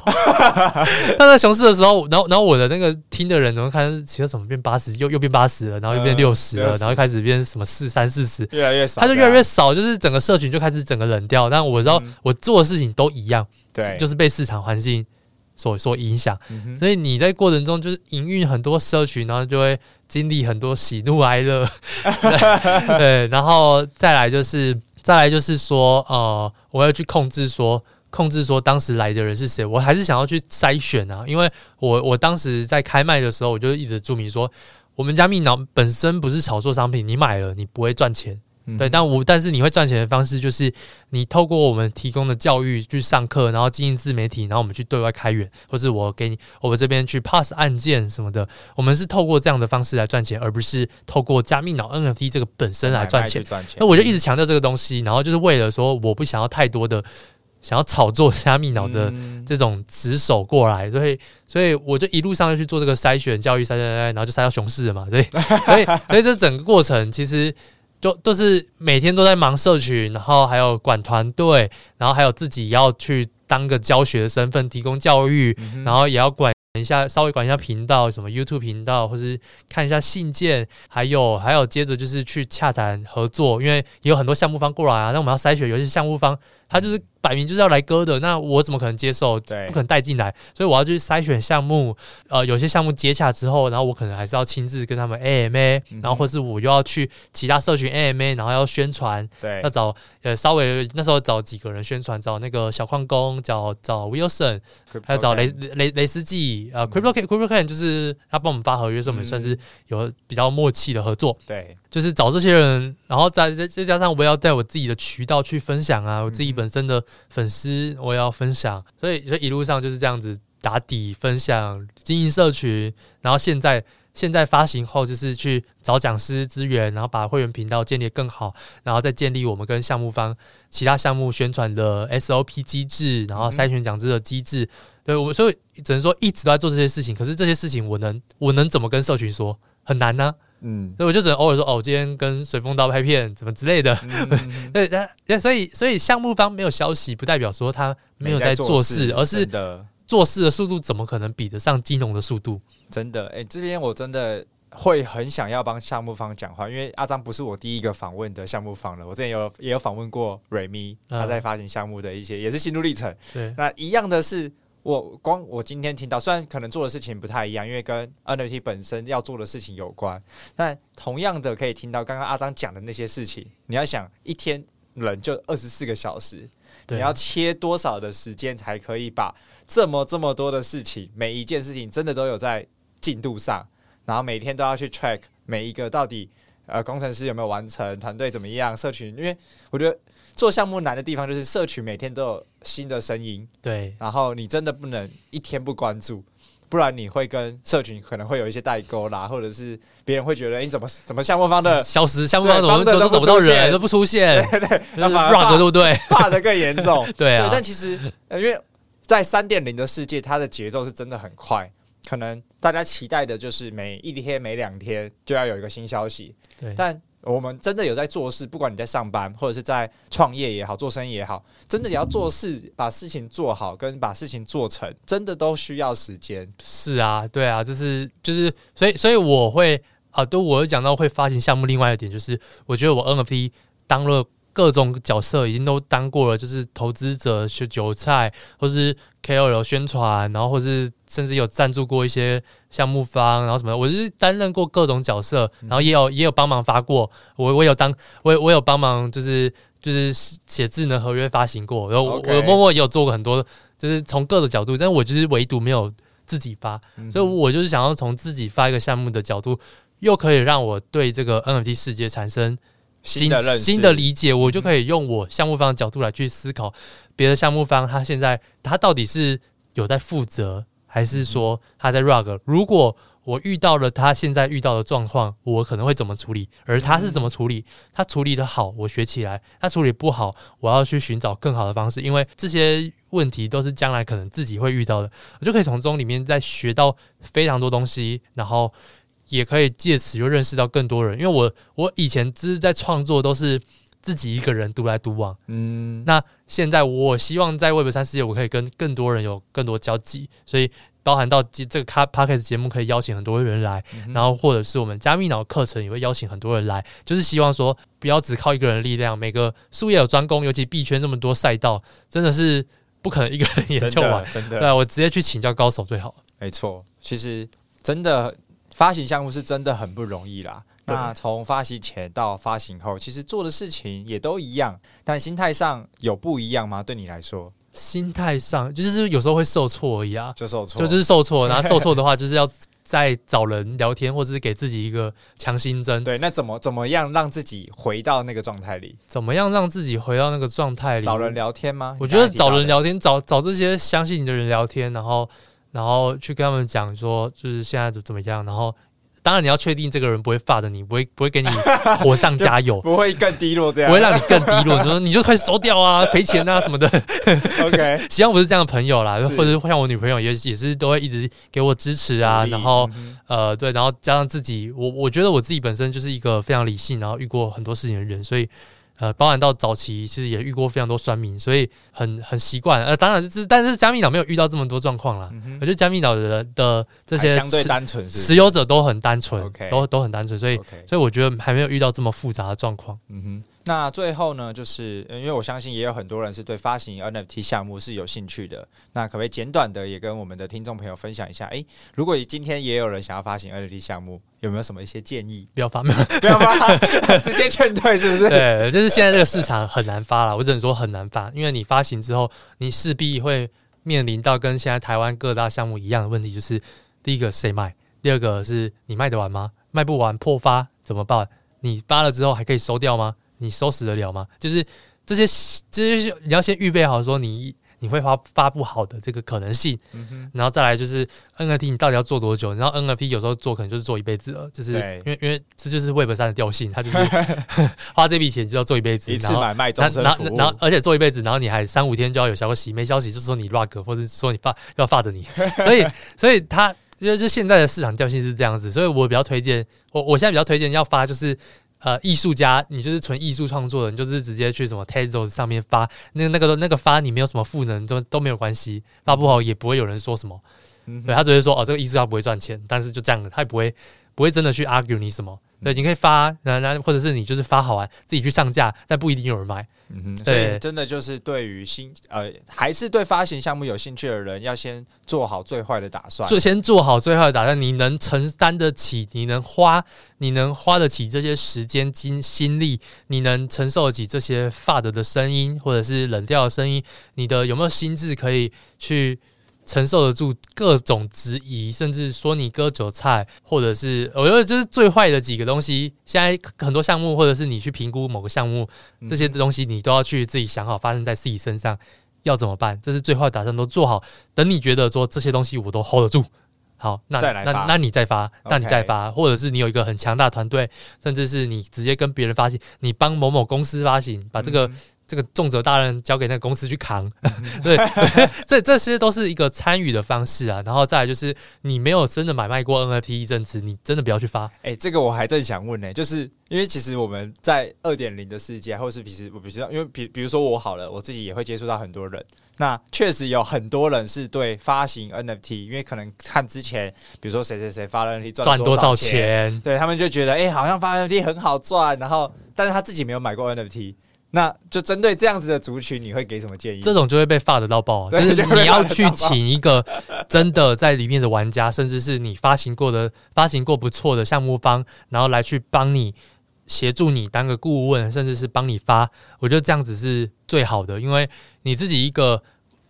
*laughs* 到那熊市的时候，然后，然后我的那个听的人怎么看，其实怎么变八十，又又变八十了，然后又变六十了，呃、然后开始变什么四三四十，越来越少，他就越来越少，就是整个社群就开始整个冷掉。但我知道我做的事情都一样，对，就是被市场环境。所所影响，所以你在过程中就是营运很多社群，然后就会经历很多喜怒哀乐，*laughs* 对，对，*laughs* 然后再来就是再来就是说，呃，我要去控制说控制说当时来的人是谁，我还是想要去筛选啊，因为我我当时在开卖的时候，我就一直注明说，我们家蜜脑本身不是炒作商品，你买了你不会赚钱，嗯、对，但我但是你会赚钱的方式就是你透过我们提供的教育去上课，然后经营自媒体，然后我们去对外开源，或是我给你我们这边去 pass 案件什么的，我们是透过这样的方式来赚钱，而不是透过加密脑 NFT 这个本身来赚钱。那我就一直强调这个东西，然后就是为了说我不想要太多的想要炒作加密脑的这种职手过来，所以所以我就一路上就去做这个筛选教育筛筛筛，然后就筛到熊市了嘛，所以所以所以这整个过程其实。就都是每天都在忙社群，然后还有管团队，然后还有自己要去当个教学的身份，提供教育，然后也要管一下，稍微管一下频道，什么 YouTube 频道，或是看一下信件，还有还有接着就是去洽谈合作，因为也有很多项目方过来啊，那我们要筛选有些项目方。他就是摆明就是要来割的，那我怎么可能接受？对，不可能带进来，所以我要去筛选项目。呃，有些项目接洽之后，然后我可能还是要亲自跟他们 AMA，、嗯、然后或是我又要去其他社群 AMA，然后要宣传。对，要找呃稍微那时候找几个人宣传，找那个小矿工，找找 Wilson，还有找雷雷雷斯基呃 Crypto Ken Crypto Ken 就是他帮我们发合约，所以我们算是有比较默契的合作。对，就是找这些人，然后再再再加上我要在我自己的渠道去分享啊，我自己本。本身的粉丝我也要分享，所以所以一路上就是这样子打底分享经营社群，然后现在现在发行后就是去找讲师资源，然后把会员频道建立更好，然后再建立我们跟项目方其他项目宣传的 SOP 机制，然后筛选讲师的机制。对我所以只能说一直都在做这些事情，可是这些事情我能我能怎么跟社群说？很难呢、嗯，所以我就只能偶尔说哦，今天跟随风刀拍片，怎么之类的。嗯、*laughs* 对，那所以所以项目方没有消息，不代表说他没有在做事，做事而是做事的速度怎么可能比得上金融的速度？真的，哎、欸，这边我真的会很想要帮项目方讲话，因为阿张不是我第一个访问的项目方了，我之前有也有访问过瑞咪，他在发行项目的一些、嗯、也是心路历程。对，那一样的是。我光我今天听到，虽然可能做的事情不太一样，因为跟 NFT 本身要做的事情有关，但同样的可以听到刚刚阿张讲的那些事情。你要想，一天人就二十四个小时，你要切多少的时间才可以把这么这么多的事情，每一件事情真的都有在进度上，然后每天都要去 track 每一个到底呃工程师有没有完成，团队怎么样，社群，因为我觉得。做项目难的地方就是社群每天都有新的声音，对，然后你真的不能一天不关注，不然你会跟社群可能会有一些代沟啦，或者是别人会觉得你怎么怎么项目方的消失，项目方怎么都找不到人都不出现，对 *laughs* 对，那反而 rug 对不对？怕的更严重，*laughs* 对啊。但其实因为在三点零的世界，它的节奏是真的很快，可能大家期待的就是每一天每两天就要有一个新消息，对，但。我们真的有在做事，不管你在上班或者是在创业也好，做生意也好，真的你要做事，把事情做好，跟把事情做成，真的都需要时间。是啊，对啊，就是就是，所以所以我会啊，都我讲到会发行项目，另外一点就是，我觉得我 NFT 当了。各种角色已经都当过了，就是投资者、是韭菜，或是 KOL 宣传，然后或是甚至有赞助过一些项目方，然后什么的，我就是担任过各种角色，然后也有也有帮忙发过，我我有当我我有帮忙，就是就是写智能合约发行过，然后我默默也有做过很多，就是从各个角度，但我就是唯独没有自己发，所以我就是想要从自己发一个项目的角度，又可以让我对这个 NFT 世界产生。新的认识，新的理解，我就可以用我项目方的角度来去思考，别的项目方他现在他到底是有在负责，还是说他在 rug？如果我遇到了他现在遇到的状况，我可能会怎么处理？而他是怎么处理？他处理的好，我学起来；他处理不好，我要去寻找更好的方式。因为这些问题都是将来可能自己会遇到的，我就可以从中里面再学到非常多东西，然后。也可以借此就认识到更多人，因为我我以前只是在创作都是自己一个人独来独往，嗯，那现在我希望在 Web 三世界，我可以跟更多人有更多交集，所以包含到这这个 Podcast 节目可以邀请很多人来，嗯、然后或者是我们加密脑课程也会邀请很多人来，就是希望说不要只靠一个人的力量，每个术业有专攻，尤其币圈这么多赛道，真的是不可能一个人研究完，真的，真的对，我直接去请教高手最好。没错，其实真的。发行项目是真的很不容易啦。那从发行前到发行后，其实做的事情也都一样，但心态上有不一样吗？对你来说，心态上就是有时候会受挫而已啊，就受挫，就就是受挫。然后 *laughs* 受挫的话，就是要再找人聊天，或者是给自己一个强心针。对，那怎么怎么样让自己回到那个状态里？怎么样让自己回到那个状态里？找人聊天吗？我觉得找人聊天，找找这些相信你的人聊天，然后然后去跟他们讲说，就是现在怎怎么样，然后。当然，你要确定这个人不会发的你，不会不会给你 *laughs* 火上加油，不会更低落这样，不会让你更低落，就说你就快收掉啊，赔钱啊什么的。OK，*laughs* 希望不是这样的朋友啦，或者像我女朋友也也是都会一直给我支持啊，然后、嗯、呃对，然后加上自己，我我觉得我自己本身就是一个非常理性，然后遇过很多事情的人，所以。呃，包含到早期，其实也遇过非常多酸民，所以很很习惯。呃，当然是，但是加密岛没有遇到这么多状况啦。嗯、我觉得加密岛的人的这些相对单纯，持有者都很单纯都都很单纯，所以.所以我觉得还没有遇到这么复杂的状况。嗯哼。那最后呢，就是因为我相信也有很多人是对发行 NFT 项目是有兴趣的。那可不可以简短的也跟我们的听众朋友分享一下？诶、欸，如果今天也有人想要发行 NFT 项目，有没有什么一些建议？不要发，不要发，*laughs* 直接劝退是不是？对，就是现在这个市场很难发了。我只能说很难发，因为你发行之后，你势必会面临到跟现在台湾各大项目一样的问题，就是第一个谁卖，第二个是你卖得完吗？卖不完破发怎么办？你发了之后还可以收掉吗？你收拾得了吗？就是这些，这些你要先预备好，说你你会发发不好的这个可能性，嗯、然后再来就是 NFT 你到底要做多久？然后 NFT 有时候做可能就是做一辈子了，就是因为因为这就是 Web 三的调性，它就是 *laughs* 花这笔钱就要做一辈子，一次买卖终身然后然后，而且做一辈子，然后你还三五天就要有消息，没消息就是说你 rug 或者说你发要发着你，所以 *laughs* 所以它就是现在的市场调性是这样子，所以我比较推荐我我现在比较推荐要发就是。呃，艺术家，你就是纯艺术创作的，你就是直接去什么 Tezos 上面发，那个、那个那个发，你没有什么赋能都都没有关系，发不好也不会有人说什么，嗯、对他只会说哦，这个艺术家不会赚钱，但是就这样的，他也不会不会真的去 argue 你什么，对，你可以发，然然或者是你就是发好玩，自己去上架，但不一定有人买。嗯哼，所以真的就是对于新呃，还是对发行项目有兴趣的人，要先做好最坏的打算。最先做好最坏的打算，你能承担得起，你能花，你能花得起这些时间、精心力，你能承受得起这些发的的声音，或者是冷掉的声音，你的有没有心智可以去？承受得住各种质疑，甚至说你割韭菜，或者是我觉得就是最坏的几个东西。现在很多项目，或者是你去评估某个项目，这些东西你都要去自己想好，发生在自己身上要怎么办。这是最坏打算都做好。等你觉得说这些东西我都 hold 得住，好，那那那你再发，那你再发，或者是你有一个很强大的团队，甚至是你直接跟别人发行，你帮某某公司发行，把这个。这个重责大任交给那个公司去扛，*laughs* 对，*laughs* 这这些都是一个参与的方式啊。然后再来就是，你没有真的买卖过 NFT 一阵子，你真的不要去发。哎、欸，这个我还正想问呢、欸，就是因为其实我们在二点零的世界，或是其实我不知道，因为比比如说我好了，我自己也会接触到很多人。那确实有很多人是对发行 NFT，因为可能看之前，比如说谁谁谁发了 NFT 赚多少钱，对他们就觉得哎、欸，好像发 NFT 很好赚，然后但是他自己没有买过 NFT。那就针对这样子的族群，你会给什么建议？这种就会被发得到爆，就是你要去请一个真的在里面的玩家，甚至是你发行过的、发行过不错的项目方，然后来去帮你协助你当个顾问，甚至是帮你发。我觉得这样子是最好的，因为你自己一个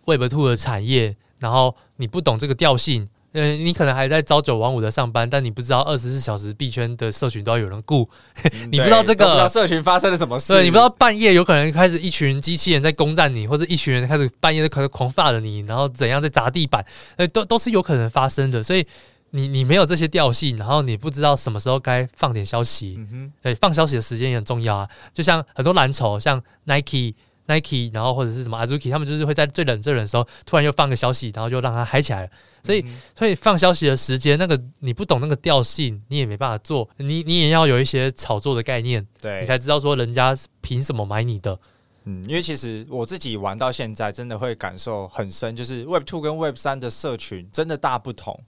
Web Two 的产业，然后你不懂这个调性。嗯，你可能还在朝九晚五的上班，但你不知道二十四小时币圈的社群都要有人顾，嗯、*laughs* 你不知道这个不知道社群发生了什么事，对，你不知道半夜有可能开始一群机器人在攻占你，或者一群人开始半夜在可能狂发了你，然后怎样在砸地板，呃，都都是有可能发生的。所以你你没有这些调性，然后你不知道什么时候该放点消息，对，放消息的时间也很重要啊。就像很多蓝筹，像 Nike。Nike，然后或者是什么 Azuki，他们就是会在最冷最冷的时候，突然又放个消息，然后就让它嗨起来了。所以，嗯、所以放消息的时间，那个你不懂那个调性，你也没办法做。你你也要有一些炒作的概念，对你才知道说人家凭什么买你的。嗯，因为其实我自己玩到现在，真的会感受很深，就是 Web Two 跟 Web 三的社群真的大不同。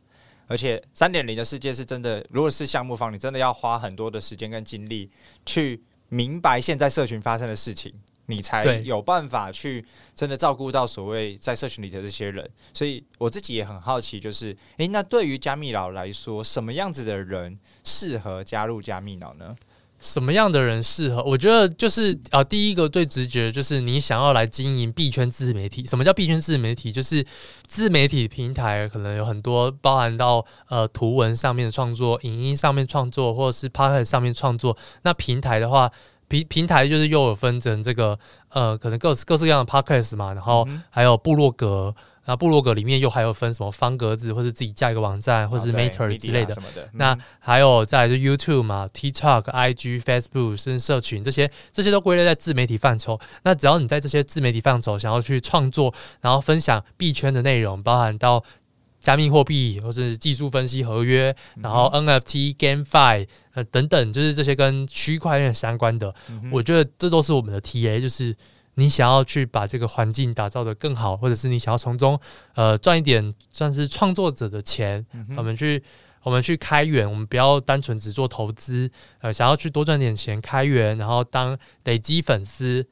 而且三点零的世界是真的，如果是项目方，你真的要花很多的时间跟精力去明白现在社群发生的事情。你才有办法去真的照顾到所谓在社群里的这些人，所以我自己也很好奇，就是，诶，那对于加密佬来说，什么样子的人适合加入加密佬呢？什么样的人适合？我觉得就是啊、呃，第一个最直觉就是你想要来经营币圈自媒体。什么叫币圈自媒体？就是自媒体平台可能有很多，包含到呃图文上面的创作、影音上面创作，或者是 podcast 上面创作。那平台的话，平平台就是又有分成这个呃，可能各各式各样的 podcast 嘛，然后还有部落格。那部落格里面又还有分什么方格子，或是自己架一个网站，或者是 Matter 之类的。那还有在就 YouTube 嘛，TikTok、IG、Facebook 甚至社群这些，这些都归类在自媒体范畴。那只要你在这些自媒体范畴想要去创作，然后分享币圈的内容，包含到加密货币或是技术分析合约，然后 NFT、GameFi 呃等等，就是这些跟区块链相关的，我觉得这都是我们的 TA，就是。你想要去把这个环境打造得更好，或者是你想要从中呃赚一点算是创作者的钱，嗯、我们去我们去开源，我们不要单纯只做投资，呃，想要去多赚点钱开源，然后当累积粉丝。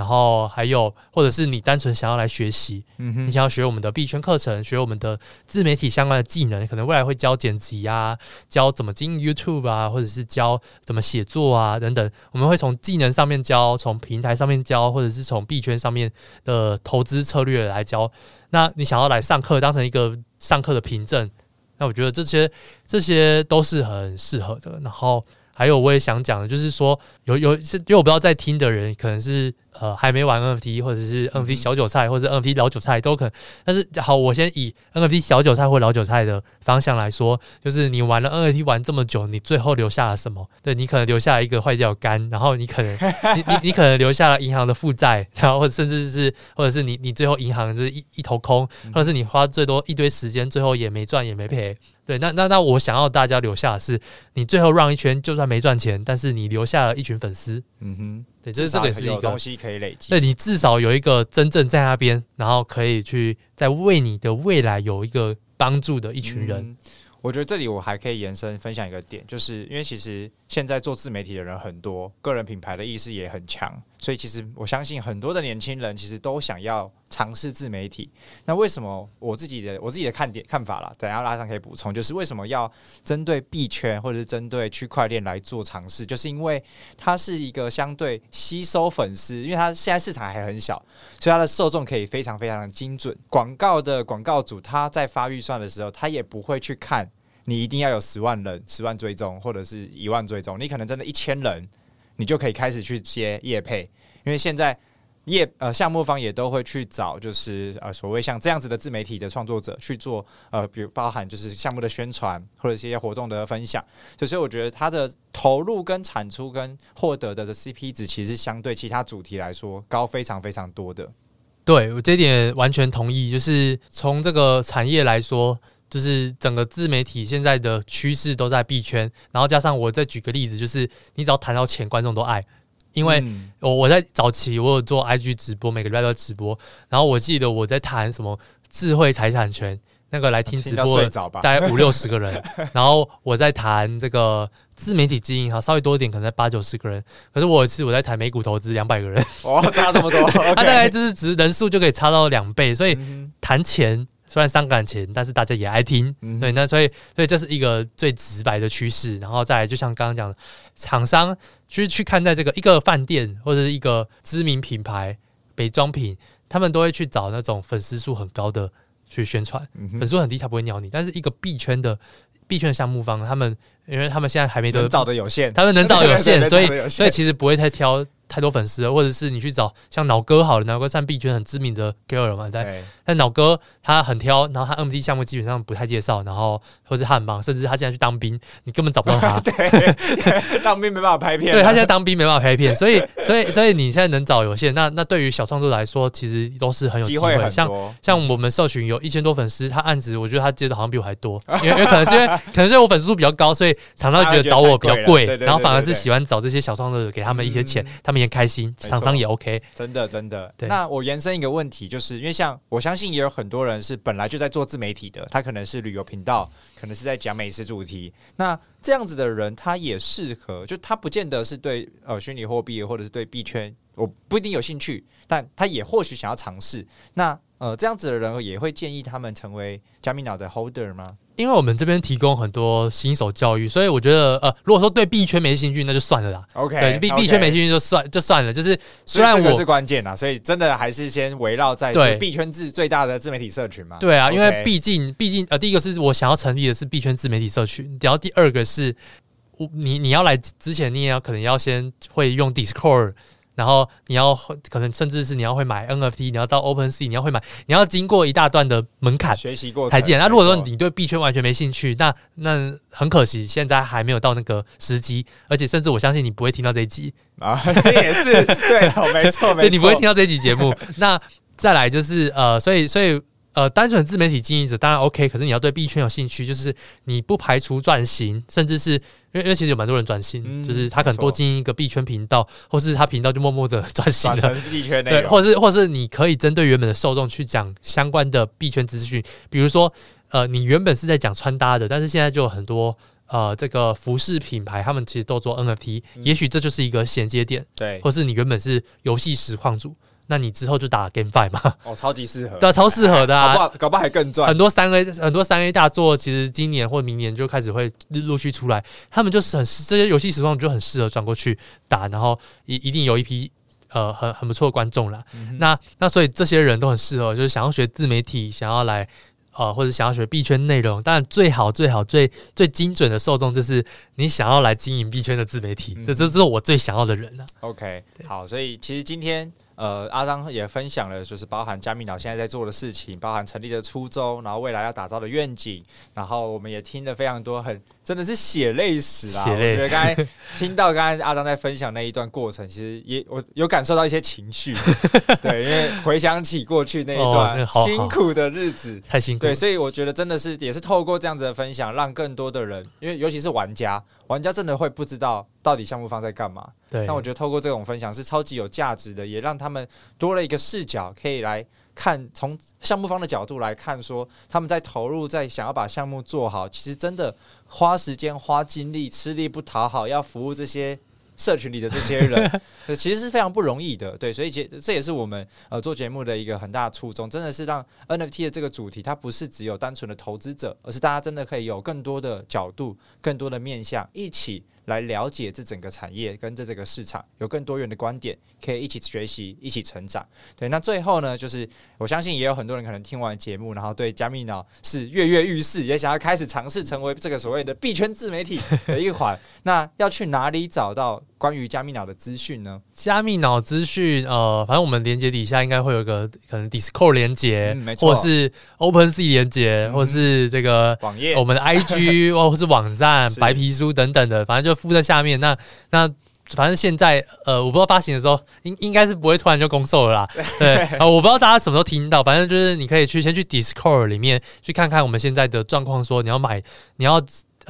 然后还有，或者是你单纯想要来学习，嗯哼，你想要学我们的币圈课程，学我们的自媒体相关的技能，可能未来会教剪辑啊，教怎么经营 YouTube 啊，或者是教怎么写作啊等等。我们会从技能上面教，从平台上面教，或者是从币圈上面的投资策略来教。那你想要来上课，当成一个上课的凭证，那我觉得这些这些都是很适合的。然后。还有我也想讲的，就是说有有是，因为我不知道在听的人可能是呃还没玩 NFT，或者是 NFT 小韭菜，或者是 NFT 老韭菜都可能。但是好，我先以 NFT 小韭菜或老韭菜的方向来说，就是你玩了 NFT 玩这么久，你最后留下了什么？对，你可能留下了一个坏掉的肝，然后你可能 *laughs* 你你你可能留下了银行的负债，然后甚至是或者是你你最后银行就是一一头空，或者是你花最多一堆时间，最后也没赚也没赔。对，那那那我想要大家留下的是，你最后让一圈，就算没赚钱，但是你留下了一群粉丝。嗯哼，对，这是这个是一个东西可以累积。对，你至少有一个真正在那边，然后可以去在为你的未来有一个帮助的一群人。嗯我觉得这里我还可以延伸分享一个点，就是因为其实现在做自媒体的人很多，个人品牌的意识也很强，所以其实我相信很多的年轻人其实都想要尝试自媒体。那为什么我自己的我自己的看点看法啦，等下拉上可以补充，就是为什么要针对币圈或者是针对区块链来做尝试，就是因为它是一个相对吸收粉丝，因为它现在市场还很小，所以它的受众可以非常非常的精准。广告的广告主他在发预算的时候，他也不会去看。你一定要有十万人、十万追踪，或者是一万追踪。你可能真的一千人，你就可以开始去接业配。因为现在业呃项目方也都会去找，就是呃所谓像这样子的自媒体的创作者去做呃，比如包含就是项目的宣传或者一些活动的分享。所以我觉得它的投入跟产出跟获得的 CP 值，其实相对其他主题来说高非常非常多的。对，我这点完全同意。就是从这个产业来说。就是整个自媒体现在的趋势都在币圈，然后加上我再举个例子，就是你只要谈到钱，观众都爱。因为我我在早期我有做 IG 直播，每个礼拜都直播，然后我记得我在谈什么智慧财产权，那个来听直播的大概五六十个人，*laughs* 然后我在谈这个自媒体经营，哈，稍微多一点，可能在八九十个人，可是我有一次我在谈美股投资，两百个人，哇，差这么多，*laughs* 他大概就是只人数就可以差到两倍，所以谈钱。虽然伤感情，但是大家也爱听，嗯、对，那所以所以这是一个最直白的趋势。然后再来，就像刚刚讲的，厂商去去看待这个一个饭店或者是一个知名品牌美妆品，他们都会去找那种粉丝数很高的去宣传，嗯、粉丝数很低他不会鸟你。但是一个币圈的币圈的项目方，他们因为他们现在还没得找的有限，他们能找有限，*laughs* 所以所以其实不会太挑。太多粉丝，或者是你去找像脑哥好了，脑哥算币圈很知名的 girl 嘛，在但脑哥他很挑，然后他 NFT 项目基本上不太介绍，然后或者他很忙，甚至他现在去当兵，你根本找不到他。*laughs* 对，*laughs* 当兵没办法拍片。对，他现在当兵没办法拍片，所以所以所以你现在能找有限，那那对于小创作者来说，其实都是很有机会。像像我们社群有一千多粉丝，他案子我觉得他接的好像比我还多，因为因为可能是因为可能是因为我粉丝数比较高，所以常常觉得找我比较贵，然后反而是喜欢找这些小创作者给他们一些钱，嗯、他们也开心。厂商也 OK，真的真的。对那我延伸一个问题，就是因为像我相信也有很多人是本来就在做自媒体的，他可能是旅游频道，可能是在讲美食主题。那这样子的人，他也适合，就他不见得是对呃虚拟货币或者是对币圈我不一定有兴趣，但他也或许想要尝试。那呃，这样子的人也会建议他们成为加密脑的 holder 吗？因为我们这边提供很多新手教育，所以我觉得呃，如果说对币圈没兴趣，那就算了啦。OK，对币币圈没兴趣就算就算了。就是虽然我是关键啦，所以真的还是先围绕在对币圈自最大的自媒体社群嘛。对啊，因为毕竟毕竟呃，第一个是我想要成立的是币圈自媒体社群，然后第二个是我你你要来之前，你也要可能要先会用 Discord。然后你要可能甚至是你要会买 NFT，你要到 OpenSea，你要会买，你要经过一大段的门槛学习过才进。那如果说你对币圈完全没兴趣，那那很可惜，现在还没有到那个时机。而且甚至我相信你不会听到这一集啊，*laughs* 也是对，没错，*laughs* 没错，你不会听到这一集节目。那再来就是呃，所以所以。呃，单纯自媒体经营者当然 OK，可是你要对币圈有兴趣，就是你不排除转型，甚至是因为因为其实有蛮多人转型，嗯、就是他可能多经营一个币圈频道，或是他频道就默默的 *laughs* 转型了。币圈内对，或是或是你可以针对原本的受众去讲相关的币圈资讯，比如说呃，你原本是在讲穿搭的，但是现在就有很多呃这个服饰品牌，他们其实都做 NFT，、嗯、也许这就是一个衔接点，对，或是你原本是游戏实况主。那你之后就打 GameFi 嘛？哦，超级适合，对、啊，超适合的啊！搞不好，搞不好还更赚。很多三 A 很多三 A 大作，其实今年或明年就开始会陆续出来。他们就是很这些游戏实况就很适合转过去打，然后一一定有一批呃很很不错的观众了。嗯、那那所以这些人都很适合，就是想要学自媒体，想要来呃或者想要学币圈内容。当然最好最好最最精准的受众就是你想要来经营币圈的自媒体，嗯、这这这是我最想要的人了。OK，好，所以其实今天。呃，阿张也分享了，就是包含加密脑现在在做的事情，包含成立的初衷，然后未来要打造的愿景，然后我们也听了非常多很。真的是血泪史啦！泪我觉得刚才听到刚才阿张在分享那一段过程，其实也我有感受到一些情绪，对，*laughs* 因为回想起过去那一段辛苦的日子，哦、太辛苦。对，所以我觉得真的是也是透过这样子的分享，让更多的人，因为尤其是玩家，玩家真的会不知道到底项目方在干嘛。对，那我觉得透过这种分享是超级有价值的，也让他们多了一个视角，可以来。看从项目方的角度来看，说他们在投入，在想要把项目做好，其实真的花时间、花精力、吃力不讨好，要服务这些社群里的这些人，*laughs* 其实是非常不容易的。对，所以这这也是我们呃做节目的一个很大的初衷，真的是让 NFT 的这个主题，它不是只有单纯的投资者，而是大家真的可以有更多的角度、更多的面向一起。来了解这整个产业跟这个市场，有更多元的观点，可以一起学习，一起成长。对，那最后呢，就是我相信也有很多人可能听完节目，然后对加密脑是跃跃欲试，也想要开始尝试成为这个所谓的币圈自媒体的一环。那要去哪里找到关于加密脑的资讯呢？加密脑资讯，呃，反正我们连接底下应该会有个可能 Discord 连接，嗯、没错，或是 OpenSea 连接，嗯、或是这个网页，我们的 IG *laughs* 或是网站、是白皮书等等的，反正就附在下面。那那反正现在，呃，我不知道发行的时候应应该是不会突然就公售了啦。*laughs* 对，呃，我不知道大家什么时候听到，反正就是你可以去先去 Discord 里面去看看我们现在的状况，说你要买，你要。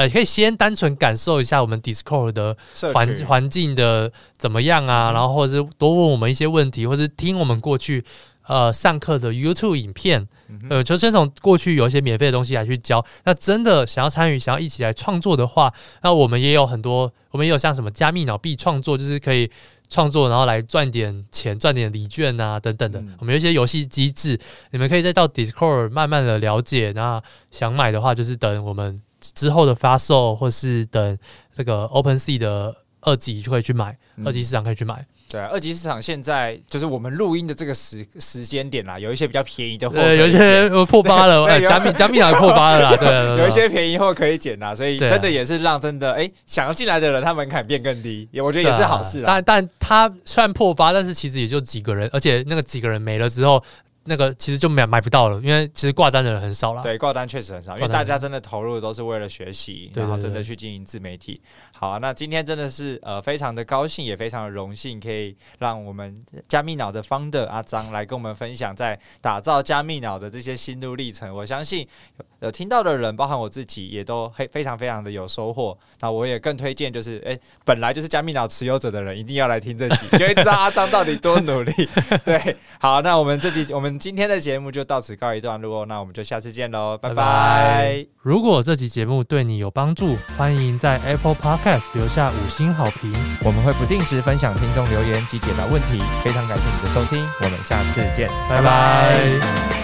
呃，可以先单纯感受一下我们 Discord 的环环境的怎么样啊，然后或者是多问我们一些问题，或者是听我们过去呃上课的 YouTube 影片，呃，就先从过去有一些免费的东西来去教。那真的想要参与，想要一起来创作的话，那我们也有很多，我们也有像什么加密脑币创作，就是可以创作，然后来赚点钱，赚点礼券啊等等的。我们有一些游戏机制，你们可以再到 Discord 慢慢的了解。那想买的话，就是等我们。之后的发售，或是等这个 OpenSea 的二级就可以去买，嗯、二级市场可以去买。对、啊，二级市场现在就是我们录音的这个时时间点啦，有一些比较便宜的货，对，有一些破八了，哎，加密加密还破八了啦，*laughs* 对，有一些便宜货可以捡啦，所以真的也是让真的哎、欸、想要进来的人，他门槛变更低，也我觉得也是好事啦。但但他虽然破八，但是其实也就几个人，而且那个几个人没了之后。那个其实就买买不到了，因为其实挂单的人很少了。对，挂单确实很少，因为大家真的投入都是为了学习，然后真的去经营自媒体。好啊，那今天真的是呃非常的高兴，也非常的荣幸，可以让我们加密脑的 founder 阿张来跟我们分享在打造加密脑的这些心路历程。我相信有听到的人，包含我自己，也都非非常非常的有收获。那我也更推荐，就是哎、欸，本来就是加密脑持有者的人，一定要来听这集，就会知道阿张到底多努力。*laughs* 对，好，那我们这集我们。今天的节目就到此告一段落，那我们就下次见喽，拜拜。如果这期节目对你有帮助，欢迎在 Apple Podcast 留下五星好评。我们会不定时分享听众留言及解答问题，非常感谢你的收听，我们下次见，拜拜。